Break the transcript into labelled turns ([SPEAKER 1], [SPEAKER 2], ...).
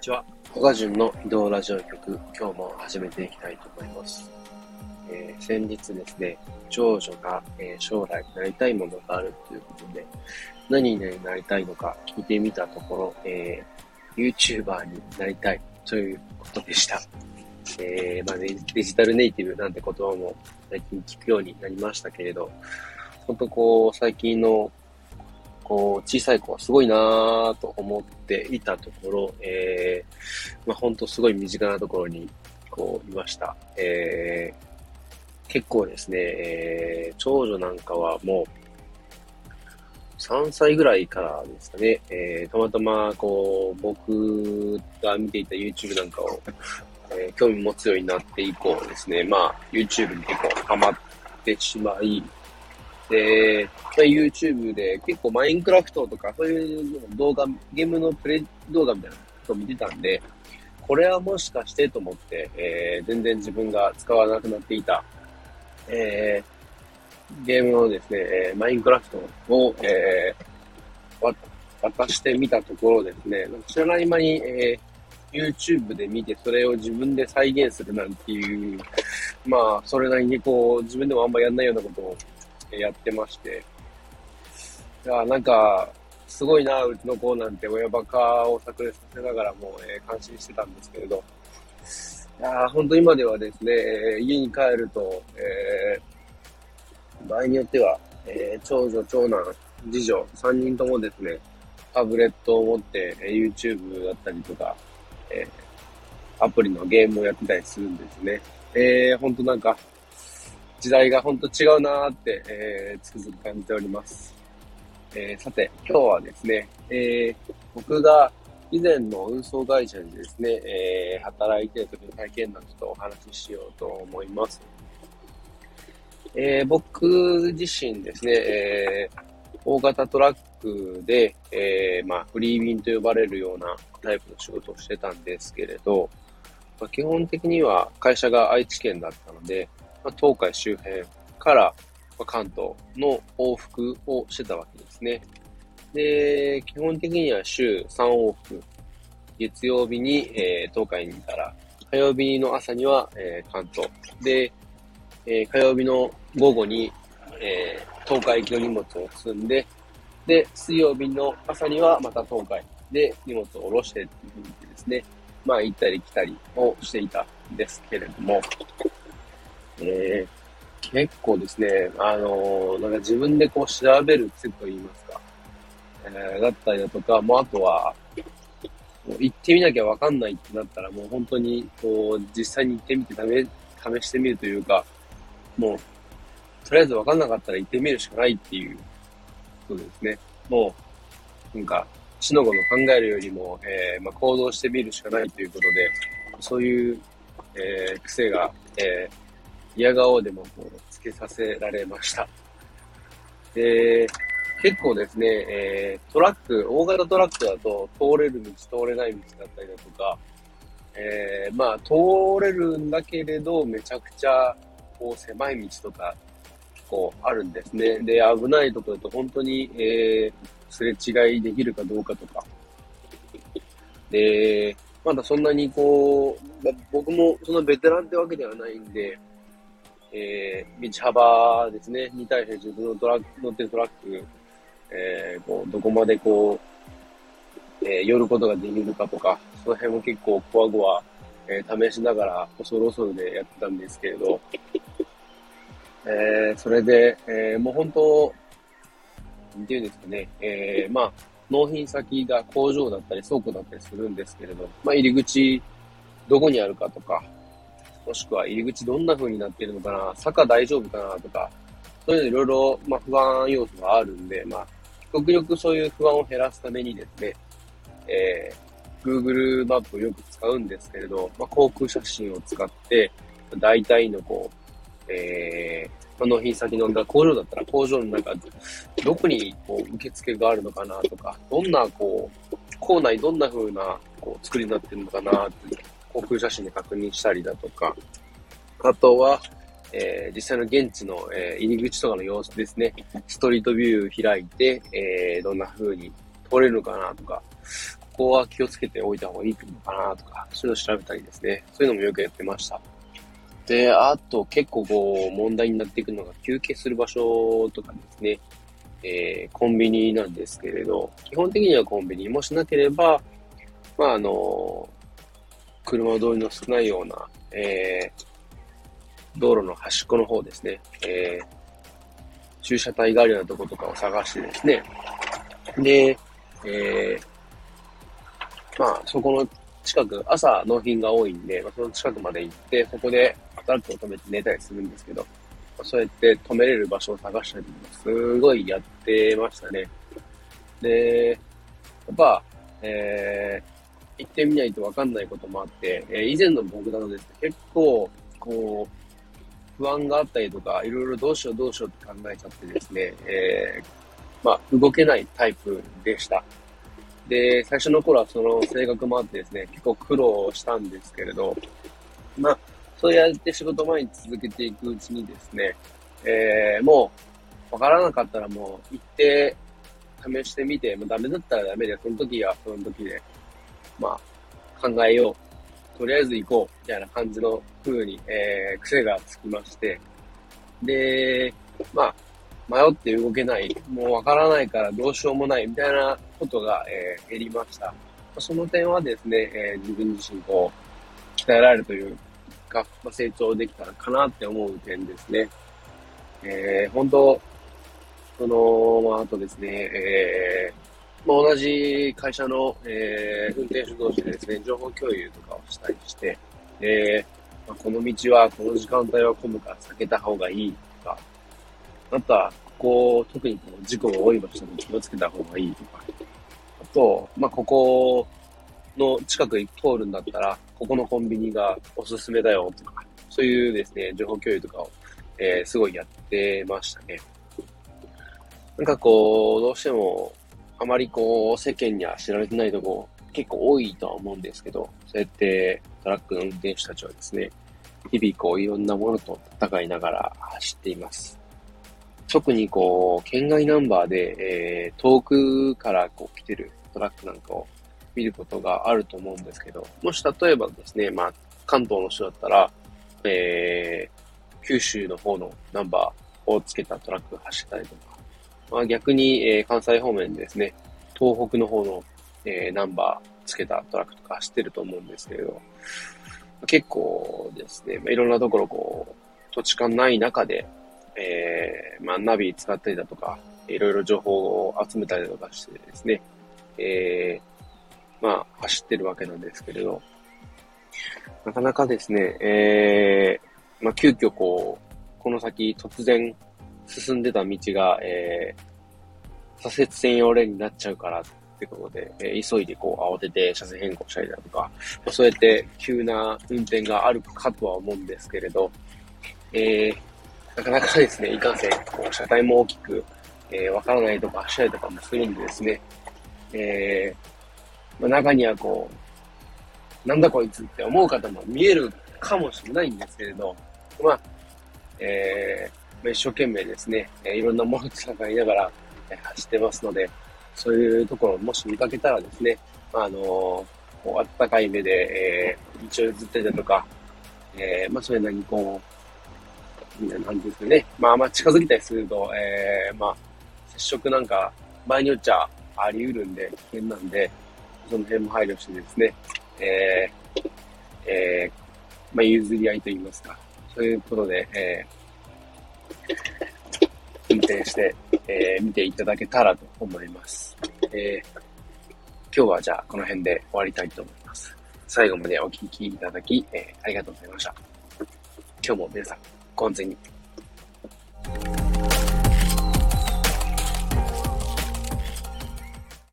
[SPEAKER 1] ちは。小賀順の移動ラジオ局、今日も始めていきたいと思います。えー、先日ですね、長女が、えー、将来なりたいものがあるということで、何になりたいのか聞いてみたところ、えー、YouTuber になりたいということでした。えー、まあね、デジタルネイティブなんて言葉も最近聞くようになりましたけれど、本当こう、最近のこう、小さい子はすごいなぁと思っていたところ、えー、まあ、ほんとすごい身近なところに、こう、いました。えー、結構ですね、えー、長女なんかはもう、3歳ぐらいからですかね、えー、たまたま、こう、僕が見ていた YouTube なんかを、えー、興味持つようになって以降ですね、まあ、YouTube に結構ハマってしまい、で、YouTube で結構マインクラフトとかそういう動画、ゲームのプレイ動画みたいなことを見てたんで、これはもしかしてと思って、えー、全然自分が使わなくなっていた、えー、ゲームのですね、えー、マインクラフトを、えー、渡してみたところですね、知らない間に、えー、YouTube で見てそれを自分で再現するなんていう、まあ、それなりにこう、自分でもあんまやんないようなことをやってまして、いや、なんか、すごいな、うちの子なんて親バカを炸裂させながらも、えー、感心してたんですけれど、いや本当今ではですね、家に帰ると、えー、場合によっては、えー、長女、長男、次女、3人ともですね、タブレットを持って、えー、YouTube だったりとか、えー、アプリのゲームをやってたりするんですね。えー、ほんとなんか、時代がほんと違うなーって、えー、つくづく感じております。えー、さて、今日はですね、えー、僕が以前の運送会社にですね、えー、働いてる時の体験談ちょっとお話ししようと思います。えー、僕自身ですね、えー、大型トラックで、えー、まあ、フリー便と呼ばれるようなタイプの仕事をしてたんですけれど、まあ、基本的には会社が愛知県だったので、ま、東海周辺から、関東の往復をしてたわけですね。で、基本的には週3往復。月曜日に、えー、東海にいたら、火曜日の朝には、えー、関東。で、えー、火曜日の午後に、え、東海行きの荷物を積んで、で、水曜日の朝にはまた東海で荷物を下ろしてっていうふうにですね、まあ行ったり来たりをしていたんですけれども、えー、結構ですね、あの、なんか自分でこう調べる癖と言いますか、えー、だったりだとか、もうあとは、行ってみなきゃわかんないってなったら、もう本当に、こう、実際に行ってみて試、試してみるというか、もう、とりあえずわかんなかったら行ってみるしかないっていうことですね。もう、なんか、死の子の考えるよりも、えー、まあ、行動してみるしかないということで、そういう、えー、癖が、えー、嫌顔でもこうつけさせられました。で、結構ですね、えー、トラック、大型トラックだと通れる道、通れない道だったりだとか、えー、まあ、通れるんだけれど、めちゃくちゃ、こう、狭い道とか、こう、あるんですね。で、危ないところだと本当に、えー、すれ違いできるかどうかとか。で、まだそんなにこう、僕もそのベテランってわけではないんで、えー、道幅ですね、に対して自分のトラック、乗ってるトラック、えー、こう、どこまでこう、えー、寄ることができるかとか、その辺も結構こわごわ、えー、試しながら恐る恐るでやってたんですけれど、えー、それで、えー、もう本当、なんていうんですかね、えー、まあ、納品先が工場だったり倉庫だったりするんですけれど、まあ、入り口、どこにあるかとか、もしくは入り口どんな風になっているのかな、坂大丈夫かなとか、そういうのいろいろ、まあ、不安要素があるんで、まあ、極力そういう不安を減らすためにですね、えー、Google マップをよく使うんですけれど、まあ、航空写真を使って、大体のこう、えー、納品先の工場だったら工場の中、どこにこう受付があるのかなとか、どんなこう、校内どんな風なこう作りになってるのかなって航空写真で確認したりだとか、あとは、えー、実際の現地の、えー、入り口とかの様子ですね。ストリートビュー開いて、えー、どんな風に通れるのかなとか、ここは気をつけておいた方がいいのかなとか、そういうのを調べたりですね。そういうのもよくやってました。で、あと結構こう問題になっていくのが休憩する場所とかですね。えー、コンビニなんですけれど、基本的にはコンビニもしなければ、まああの、車通りの少ないような、えー、道路の端っこの方ですね。えー、駐車帯があるようなとことかを探してですね。で、えー、まあ、そこの近く、朝納品が多いんで、まあ、その近くまで行って、そこでトラックを止めて寝たりするんですけど、そうやって止めれる場所を探したりとか、すごいやってましたね。で、やっぱ、えー、行ってみないとわかんないこともあって、えー、以前の僕だとですね、結構、こう、不安があったりとか、いろいろどうしようどうしようって考えちゃってですね、えー、まあ、動けないタイプでした。で、最初の頃はその性格もあってですね、結構苦労したんですけれど、まあ、そうやって仕事前に続けていくうちにですね、えー、もう、わからなかったらもう、行って、試してみて、もうダメだったらダメで、その時はその時で、まあ、考えよう。とりあえず行こう。みたいな感じの風に、えー、癖がつきまして、で、まあ、迷って動けない、もうわからないからどうしようもないみたいなことが、えー、減りました。その点はですね、えー、自分自身こう、鍛えられるというか、まあ、成長できたかなって思う点ですね。えー、本当、その、まあ、あとですね、えー、まあ、同じ会社の、えー、運転手同士でですね、情報共有とかをしたりして、えー、まあ、この道は、この時間帯は混むから避けた方がいいとか、あとは、ここ、特にこの事故が多い場所に気をつけた方がいいとか、あと、まあ、ここの近くに通るんだったら、ここのコンビニがおすすめだよとか、そういうですね、情報共有とかを、えー、すごいやってましたね。なんかこう、どうしても、あまりこう、世間には知られてないとこ結構多いとは思うんですけど、そうやってトラックの運転手たちはですね、日々こういろんなものと戦いながら走っています。特にこう、県外ナンバーで、えー、遠くからこう来てるトラックなんかを見ることがあると思うんですけど、もし例えばですね、まあ、関東の人だったら、えー、九州の方のナンバーをつけたトラックが走ったりとか、まあ、逆に、えー、関西方面ですね、東北の方の、えー、ナンバーつけたトラックとか走ってると思うんですけれど、結構ですね、まあ、いろんなところこう、土地勘ない中で、えー、まあ、ナビ使ったりだとか、いろいろ情報を集めたりとかしてですね、えー、まあ、走ってるわけなんですけれど、なかなかですね、えー、まあ、急遽こう、この先突然進んでた道が、えー、左折専用レーンになっちゃうからってことで、えー、急いでこう慌てて車線変更したりだとか、ま、そうやって急な運転があるかとは思うんですけれど、えー、なかなかですね、いかんせん、こう車体も大きく、えー、わからないとか走ったりとかもするんでですね、えー、ま、中にはこう、なんだこいつって思う方も見えるかもしれないんですけれど、まあ、えー、一生懸命ですね、え、いろんなものを戦いながら、え、走ってますので、そういうところをもし見かけたらですね、あのー、こうあったかい目で、えー、道を譲ってたとか、えー、まあ、それなりにこう、なんですかね、まあ、まあ、近づきたりすると、えー、まあ、接触なんか、場合によっちゃあり得るんで、危険なんで、その辺も配慮してですね、えー、えー、まあ、譲り合いと言いますか、そういうことで、えー、運転して、えー、見ていただけたらと思います。えー、今日はじゃあこの辺で終わりたいと思います。最後までお聴きいただき、えー、ありがとうございました。今日も皆さん、ご安全に。